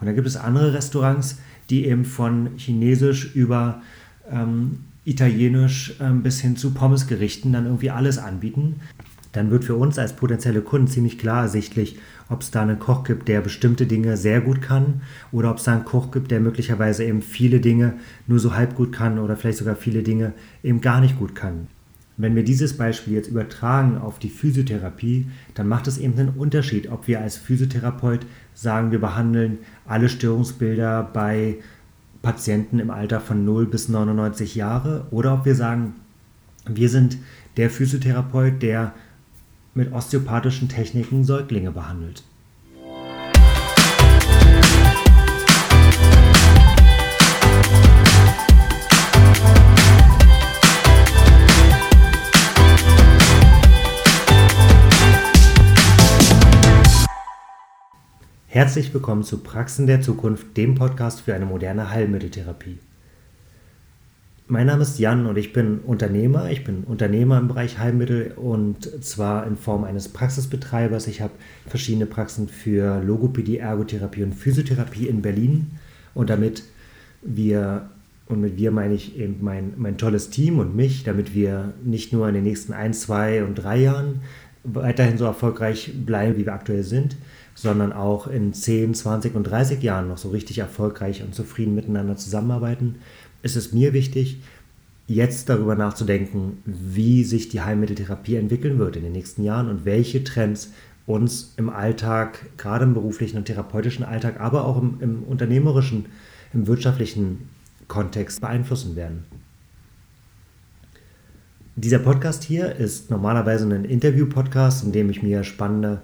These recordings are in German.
Und dann gibt es andere Restaurants, die eben von Chinesisch über ähm, Italienisch ähm, bis hin zu Pommesgerichten dann irgendwie alles anbieten. Dann wird für uns als potenzielle Kunden ziemlich klar ersichtlich, ob es da einen Koch gibt, der bestimmte Dinge sehr gut kann oder ob es da einen Koch gibt, der möglicherweise eben viele Dinge nur so halb gut kann oder vielleicht sogar viele Dinge eben gar nicht gut kann. Wenn wir dieses Beispiel jetzt übertragen auf die Physiotherapie, dann macht es eben einen Unterschied, ob wir als Physiotherapeut sagen, wir behandeln alle Störungsbilder bei Patienten im Alter von 0 bis 99 Jahre oder ob wir sagen, wir sind der Physiotherapeut, der mit osteopathischen Techniken Säuglinge behandelt. Herzlich willkommen zu Praxen der Zukunft, dem Podcast für eine moderne Heilmitteltherapie. Mein Name ist Jan und ich bin Unternehmer. Ich bin Unternehmer im Bereich Heilmittel und zwar in Form eines Praxisbetreibers. Ich habe verschiedene Praxen für Logopädie, Ergotherapie und Physiotherapie in Berlin und damit wir und mit wir meine ich eben mein, mein tolles Team und mich, damit wir nicht nur in den nächsten ein, zwei und drei Jahren weiterhin so erfolgreich bleiben, wie wir aktuell sind, sondern auch in 10, 20 und 30 Jahren noch so richtig erfolgreich und zufrieden miteinander zusammenarbeiten, ist es mir wichtig, jetzt darüber nachzudenken, wie sich die Heilmitteltherapie entwickeln wird in den nächsten Jahren und welche Trends uns im Alltag, gerade im beruflichen und therapeutischen Alltag, aber auch im, im unternehmerischen, im wirtschaftlichen Kontext beeinflussen werden. Dieser Podcast hier ist normalerweise ein Interview-Podcast, in dem ich mir spannende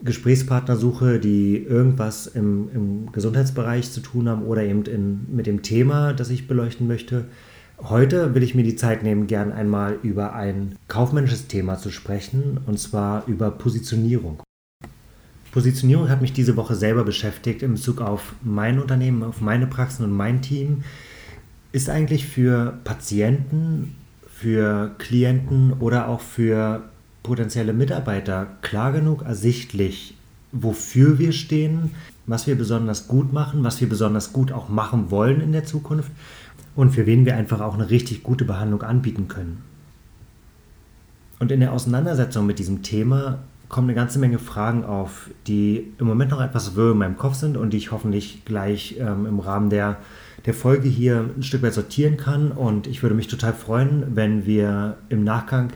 Gesprächspartner suche, die irgendwas im, im Gesundheitsbereich zu tun haben oder eben in, mit dem Thema, das ich beleuchten möchte. Heute will ich mir die Zeit nehmen, gern einmal über ein kaufmännisches Thema zu sprechen, und zwar über Positionierung. Positionierung hat mich diese Woche selber beschäftigt in Bezug auf mein Unternehmen, auf meine Praxen und mein Team. Ist eigentlich für Patienten, für Klienten oder auch für potenzielle Mitarbeiter klar genug ersichtlich, wofür wir stehen, was wir besonders gut machen, was wir besonders gut auch machen wollen in der Zukunft und für wen wir einfach auch eine richtig gute Behandlung anbieten können. Und in der Auseinandersetzung mit diesem Thema kommen eine ganze Menge Fragen auf, die im Moment noch etwas wirr in meinem Kopf sind und die ich hoffentlich gleich ähm, im Rahmen der, der Folge hier ein Stück weit sortieren kann. Und ich würde mich total freuen, wenn wir im Nachgang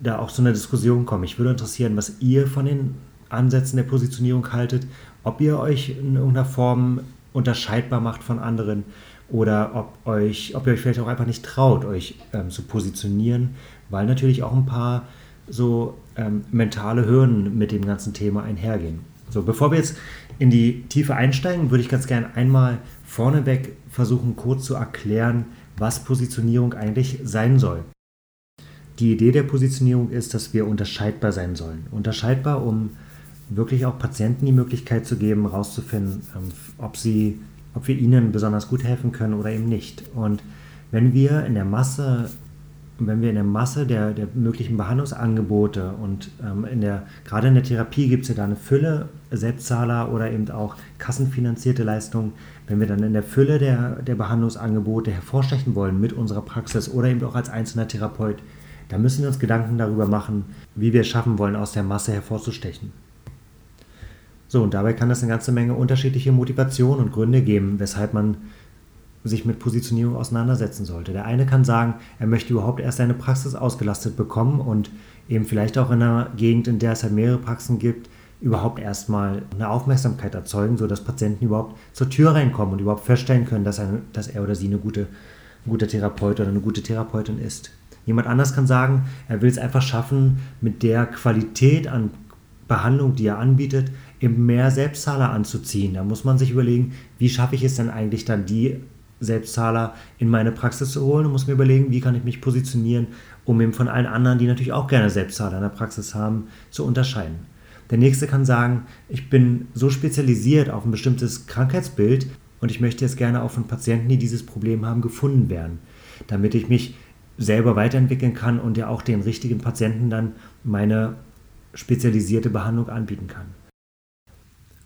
da auch zu einer Diskussion kommen. Ich würde interessieren, was ihr von den Ansätzen der Positionierung haltet, ob ihr euch in irgendeiner Form unterscheidbar macht von anderen oder ob, euch, ob ihr euch vielleicht auch einfach nicht traut, euch ähm, zu positionieren, weil natürlich auch ein paar so ähm, mentale Hürden mit dem ganzen Thema einhergehen. So, bevor wir jetzt in die Tiefe einsteigen, würde ich ganz gerne einmal vorneweg versuchen, kurz zu erklären, was Positionierung eigentlich sein soll. Die Idee der Positionierung ist, dass wir unterscheidbar sein sollen. Unterscheidbar, um wirklich auch Patienten die Möglichkeit zu geben, herauszufinden, ähm, ob, ob wir ihnen besonders gut helfen können oder eben nicht. Und wenn wir in der Masse wenn wir in der Masse der, der möglichen Behandlungsangebote und ähm, in der, gerade in der Therapie gibt es ja da eine Fülle Selbstzahler oder eben auch kassenfinanzierte Leistungen, wenn wir dann in der Fülle der, der Behandlungsangebote hervorstechen wollen mit unserer Praxis oder eben auch als einzelner Therapeut, da müssen wir uns Gedanken darüber machen, wie wir es schaffen wollen, aus der Masse hervorzustechen. So, und dabei kann es eine ganze Menge unterschiedliche Motivationen und Gründe geben, weshalb man sich mit Positionierung auseinandersetzen sollte. Der eine kann sagen, er möchte überhaupt erst eine Praxis ausgelastet bekommen und eben vielleicht auch in einer Gegend, in der es halt mehrere Praxen gibt, überhaupt erstmal eine Aufmerksamkeit erzeugen, sodass Patienten überhaupt zur Tür reinkommen und überhaupt feststellen können, dass er, dass er oder sie eine gute, ein guter Therapeut oder eine gute Therapeutin ist. Jemand anders kann sagen, er will es einfach schaffen, mit der Qualität an Behandlung, die er anbietet, eben mehr Selbstzahler anzuziehen. Da muss man sich überlegen, wie schaffe ich es denn eigentlich dann, die Selbstzahler in meine Praxis zu holen und muss mir überlegen, wie kann ich mich positionieren, um eben von allen anderen, die natürlich auch gerne Selbstzahler in der Praxis haben, zu unterscheiden. Der nächste kann sagen, ich bin so spezialisiert auf ein bestimmtes Krankheitsbild und ich möchte jetzt gerne auch von Patienten, die dieses Problem haben, gefunden werden, damit ich mich selber weiterentwickeln kann und ja auch den richtigen Patienten dann meine spezialisierte Behandlung anbieten kann.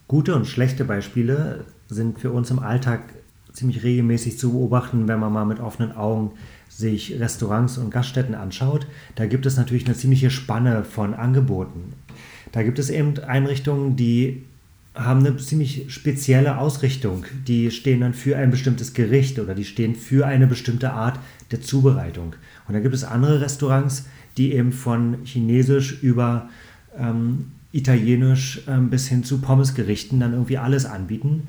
Gute und schlechte Beispiele sind für uns im Alltag ziemlich regelmäßig zu beobachten, wenn man mal mit offenen Augen sich Restaurants und Gaststätten anschaut. Da gibt es natürlich eine ziemliche Spanne von Angeboten. Da gibt es eben Einrichtungen, die haben eine ziemlich spezielle Ausrichtung. Die stehen dann für ein bestimmtes Gericht oder die stehen für eine bestimmte Art der Zubereitung. Und dann gibt es andere Restaurants, die eben von Chinesisch über ähm, Italienisch ähm, bis hin zu Pommesgerichten dann irgendwie alles anbieten.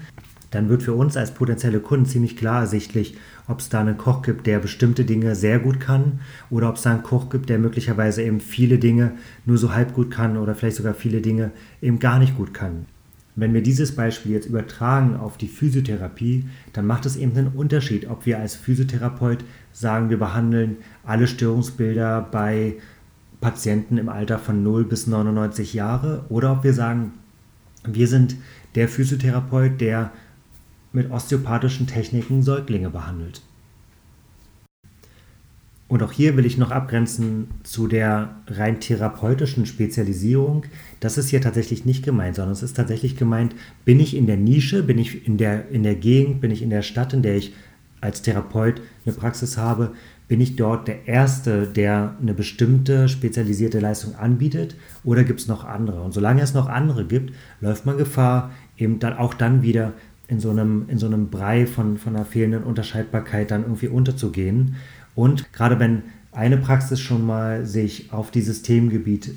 Dann wird für uns als potenzielle Kunden ziemlich klar ersichtlich, ob es da einen Koch gibt, der bestimmte Dinge sehr gut kann oder ob es da einen Koch gibt, der möglicherweise eben viele Dinge nur so halb gut kann oder vielleicht sogar viele Dinge eben gar nicht gut kann. Wenn wir dieses Beispiel jetzt übertragen auf die Physiotherapie, dann macht es eben einen Unterschied, ob wir als Physiotherapeut sagen, wir behandeln alle Störungsbilder bei Patienten im Alter von 0 bis 99 Jahre oder ob wir sagen, wir sind der Physiotherapeut, der mit osteopathischen Techniken Säuglinge behandelt. Und auch hier will ich noch abgrenzen zu der rein therapeutischen Spezialisierung. Das ist hier tatsächlich nicht gemeint, sondern es ist tatsächlich gemeint, bin ich in der Nische, bin ich in der, in der Gegend, bin ich in der Stadt, in der ich als Therapeut eine Praxis habe, bin ich dort der Erste, der eine bestimmte spezialisierte Leistung anbietet oder gibt es noch andere? Und solange es noch andere gibt, läuft man Gefahr, eben dann auch dann wieder in so einem, in so einem Brei von, von einer fehlenden Unterscheidbarkeit dann irgendwie unterzugehen. Und gerade wenn eine Praxis schon mal sich auf dieses Themengebiet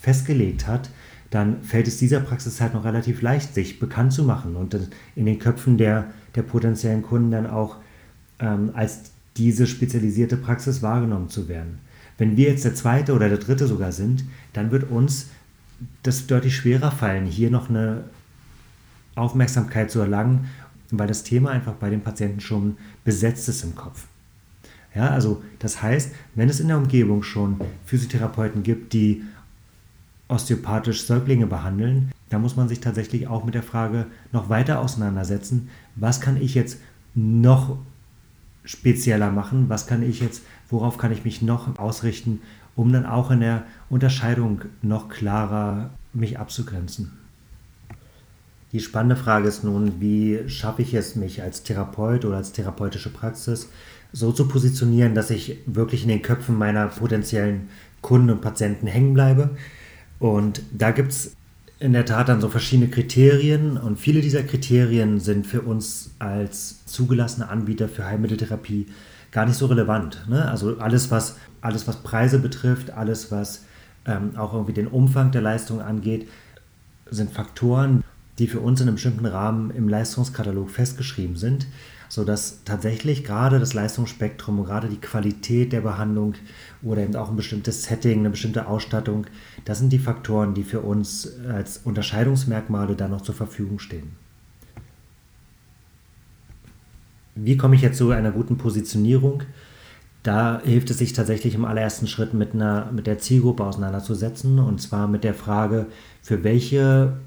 festgelegt hat, dann fällt es dieser Praxis halt noch relativ leicht, sich bekannt zu machen und in den Köpfen der, der potenziellen Kunden dann auch ähm, als diese spezialisierte Praxis wahrgenommen zu werden. Wenn wir jetzt der zweite oder der dritte sogar sind, dann wird uns das deutlich schwerer fallen, hier noch eine Aufmerksamkeit zu erlangen, weil das Thema einfach bei den Patienten schon besetzt ist im Kopf. Ja, also das heißt, wenn es in der Umgebung schon Physiotherapeuten gibt, die osteopathisch Säuglinge behandeln, dann muss man sich tatsächlich auch mit der Frage noch weiter auseinandersetzen, was kann ich jetzt noch spezieller machen, was kann ich jetzt, worauf kann ich mich noch ausrichten, um dann auch in der Unterscheidung noch klarer mich abzugrenzen. Die spannende Frage ist nun, wie schaffe ich es, mich als Therapeut oder als therapeutische Praxis so zu positionieren, dass ich wirklich in den Köpfen meiner potenziellen Kunden und Patienten hängen bleibe. Und da gibt es in der Tat dann so verschiedene Kriterien und viele dieser Kriterien sind für uns als zugelassene Anbieter für Heilmitteltherapie gar nicht so relevant. Ne? Also alles was, alles, was Preise betrifft, alles, was ähm, auch irgendwie den Umfang der Leistung angeht, sind Faktoren, die für uns in einem bestimmten Rahmen im Leistungskatalog festgeschrieben sind, sodass tatsächlich gerade das Leistungsspektrum gerade die Qualität der Behandlung oder eben auch ein bestimmtes Setting, eine bestimmte Ausstattung, das sind die Faktoren, die für uns als Unterscheidungsmerkmale da noch zur Verfügung stehen. Wie komme ich jetzt zu einer guten Positionierung? Da hilft es sich tatsächlich im allerersten Schritt mit, einer, mit der Zielgruppe auseinanderzusetzen und zwar mit der Frage, für welche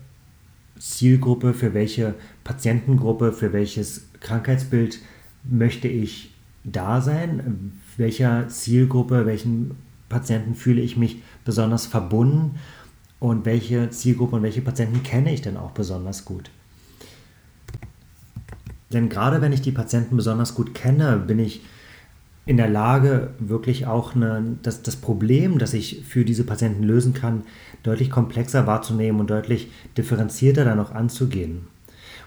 Zielgruppe, für welche Patientengruppe, für welches Krankheitsbild möchte ich da sein, welcher Zielgruppe, welchen Patienten fühle ich mich besonders verbunden und welche Zielgruppe und welche Patienten kenne ich denn auch besonders gut. Denn gerade wenn ich die Patienten besonders gut kenne, bin ich in der Lage, wirklich auch eine, das, das Problem, das ich für diese Patienten lösen kann, deutlich komplexer wahrzunehmen und deutlich differenzierter dann auch anzugehen.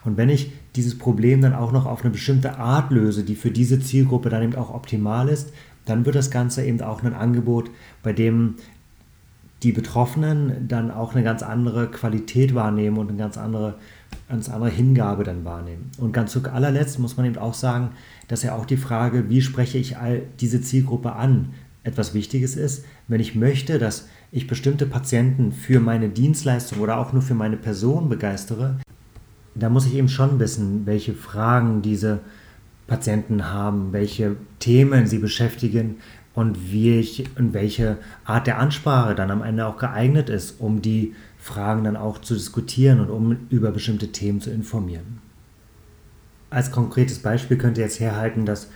Und wenn ich dieses Problem dann auch noch auf eine bestimmte Art löse, die für diese Zielgruppe dann eben auch optimal ist, dann wird das Ganze eben auch ein Angebot, bei dem die Betroffenen dann auch eine ganz andere Qualität wahrnehmen und eine ganz andere, ganz andere Hingabe dann wahrnehmen. Und ganz zu allerletzt muss man eben auch sagen, dass ja auch die Frage, wie spreche ich all diese Zielgruppe an, etwas Wichtiges ist. Wenn ich möchte, dass ich bestimmte Patienten für meine Dienstleistung oder auch nur für meine Person begeistere, da muss ich eben schon wissen, welche Fragen diese Patienten haben, welche Themen sie beschäftigen und wie ich und welche Art der Ansprache dann am Ende auch geeignet ist, um die Fragen dann auch zu diskutieren und um über bestimmte Themen zu informieren. Als konkretes Beispiel könnte jetzt herhalten, dass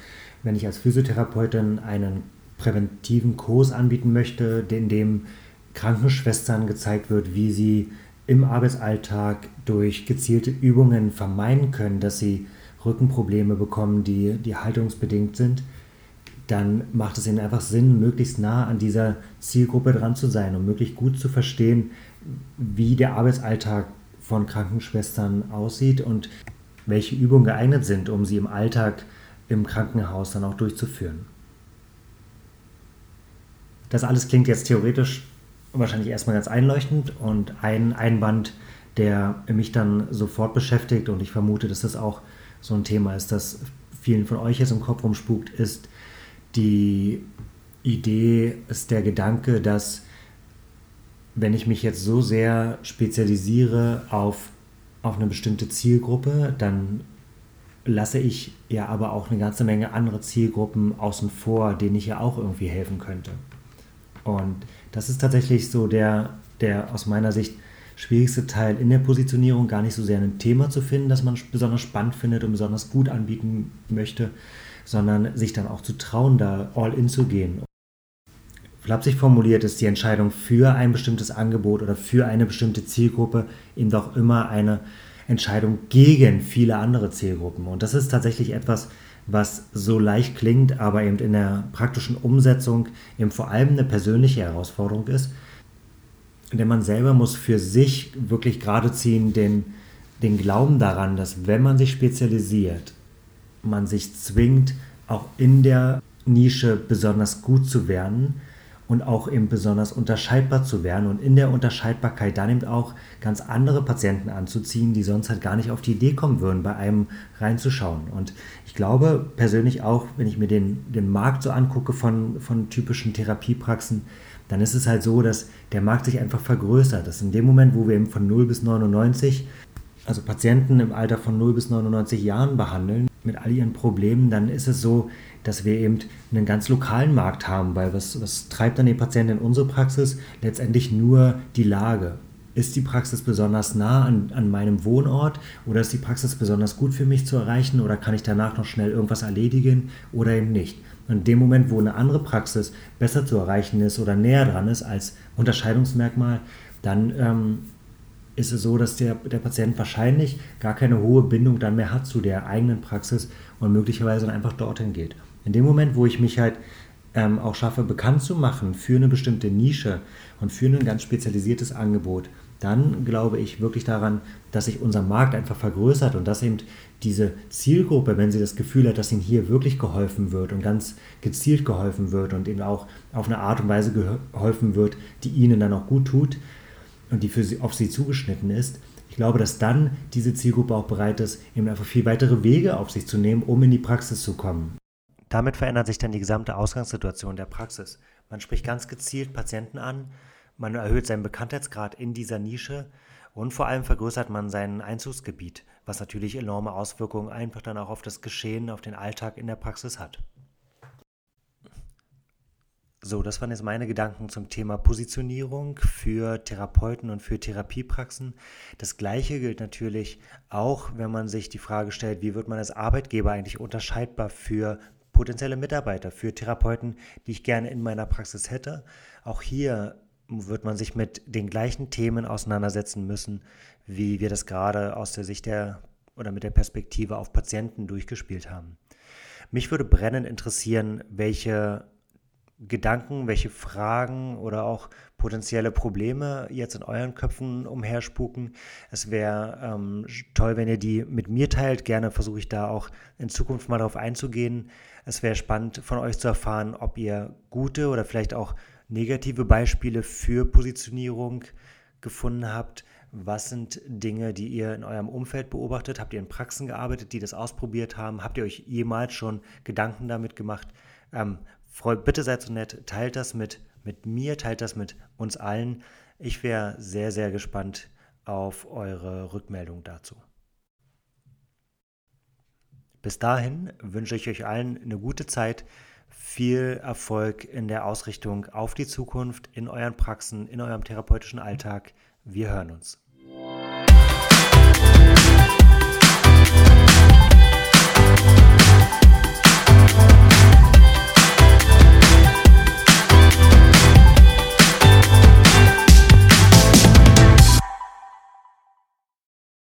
wenn ich als Physiotherapeutin einen präventiven Kurs anbieten möchte, in dem Krankenschwestern gezeigt wird, wie sie im Arbeitsalltag durch gezielte Übungen vermeiden können, dass sie Rückenprobleme bekommen, die, die haltungsbedingt sind, dann macht es ihnen einfach Sinn, möglichst nah an dieser Zielgruppe dran zu sein und möglichst gut zu verstehen, wie der Arbeitsalltag von Krankenschwestern aussieht und welche Übungen geeignet sind, um sie im Alltag im Krankenhaus dann auch durchzuführen. Das alles klingt jetzt theoretisch wahrscheinlich erstmal ganz einleuchtend und ein Einwand, der mich dann sofort beschäftigt und ich vermute, dass das auch so ein Thema ist, das vielen von euch jetzt im Kopf rumspukt, ist die Idee, ist der Gedanke, dass wenn ich mich jetzt so sehr spezialisiere auf, auf eine bestimmte Zielgruppe, dann lasse ich ja aber auch eine ganze Menge andere Zielgruppen außen vor, denen ich ja auch irgendwie helfen könnte. Und das ist tatsächlich so der, der aus meiner Sicht schwierigste Teil in der Positionierung, gar nicht so sehr ein Thema zu finden, das man besonders spannend findet und besonders gut anbieten möchte, sondern sich dann auch zu trauen, da all in zu gehen. Flapsig formuliert ist die Entscheidung für ein bestimmtes Angebot oder für eine bestimmte Zielgruppe eben doch immer eine Entscheidung gegen viele andere Zielgruppen. Und das ist tatsächlich etwas, was so leicht klingt, aber eben in der praktischen Umsetzung eben vor allem eine persönliche Herausforderung ist. Denn man selber muss für sich wirklich gerade ziehen den, den Glauben daran, dass wenn man sich spezialisiert, man sich zwingt, auch in der Nische besonders gut zu werden und auch eben besonders unterscheidbar zu werden und in der Unterscheidbarkeit dann eben auch ganz andere Patienten anzuziehen, die sonst halt gar nicht auf die Idee kommen würden, bei einem reinzuschauen. Und ich glaube persönlich auch, wenn ich mir den, den Markt so angucke von, von typischen Therapiepraxen, dann ist es halt so, dass der Markt sich einfach vergrößert. Dass in dem Moment, wo wir eben von 0 bis 99, also Patienten im Alter von 0 bis 99 Jahren behandeln, mit all ihren Problemen, dann ist es so, dass wir eben einen ganz lokalen Markt haben, weil was, was treibt dann die Patienten in unsere Praxis? Letztendlich nur die Lage. Ist die Praxis besonders nah an, an meinem Wohnort oder ist die Praxis besonders gut für mich zu erreichen oder kann ich danach noch schnell irgendwas erledigen oder eben nicht? In dem Moment, wo eine andere Praxis besser zu erreichen ist oder näher dran ist als Unterscheidungsmerkmal, dann ähm, ist es so, dass der, der Patient wahrscheinlich gar keine hohe Bindung dann mehr hat zu der eigenen Praxis und möglicherweise dann einfach dorthin geht. In dem Moment, wo ich mich halt ähm, auch schaffe, bekannt zu machen für eine bestimmte Nische und für ein ganz spezialisiertes Angebot, dann glaube ich wirklich daran, dass sich unser Markt einfach vergrößert und dass eben diese Zielgruppe, wenn sie das Gefühl hat, dass ihnen hier wirklich geholfen wird und ganz gezielt geholfen wird und ihnen auch auf eine Art und Weise geholfen wird, die ihnen dann auch gut tut und die für sie, auf sie zugeschnitten ist, ich glaube, dass dann diese Zielgruppe auch bereit ist, eben einfach viel weitere Wege auf sich zu nehmen, um in die Praxis zu kommen. Damit verändert sich dann die gesamte Ausgangssituation der Praxis. Man spricht ganz gezielt Patienten an, man erhöht seinen Bekanntheitsgrad in dieser Nische und vor allem vergrößert man sein Einzugsgebiet, was natürlich enorme Auswirkungen einfach dann auch auf das Geschehen, auf den Alltag in der Praxis hat. So, das waren jetzt meine Gedanken zum Thema Positionierung für Therapeuten und für Therapiepraxen. Das Gleiche gilt natürlich auch, wenn man sich die Frage stellt, wie wird man als Arbeitgeber eigentlich unterscheidbar für potenzielle Mitarbeiter, für Therapeuten, die ich gerne in meiner Praxis hätte. Auch hier wird man sich mit den gleichen Themen auseinandersetzen müssen, wie wir das gerade aus der Sicht der oder mit der Perspektive auf Patienten durchgespielt haben. Mich würde brennend interessieren, welche Gedanken, welche Fragen oder auch potenzielle Probleme jetzt in euren Köpfen umherspuken. Es wäre ähm, toll, wenn ihr die mit mir teilt. Gerne versuche ich da auch in Zukunft mal darauf einzugehen. Es wäre spannend von euch zu erfahren, ob ihr gute oder vielleicht auch negative Beispiele für Positionierung gefunden habt. Was sind Dinge, die ihr in eurem Umfeld beobachtet? Habt ihr in Praxen gearbeitet, die das ausprobiert haben? Habt ihr euch jemals schon Gedanken damit gemacht? Ähm, bitte seid so nett, teilt das mit, mit mir, teilt das mit uns allen. Ich wäre sehr, sehr gespannt auf eure Rückmeldung dazu. Bis dahin wünsche ich euch allen eine gute Zeit, viel Erfolg in der Ausrichtung auf die Zukunft, in euren Praxen, in eurem therapeutischen Alltag. Wir hören uns.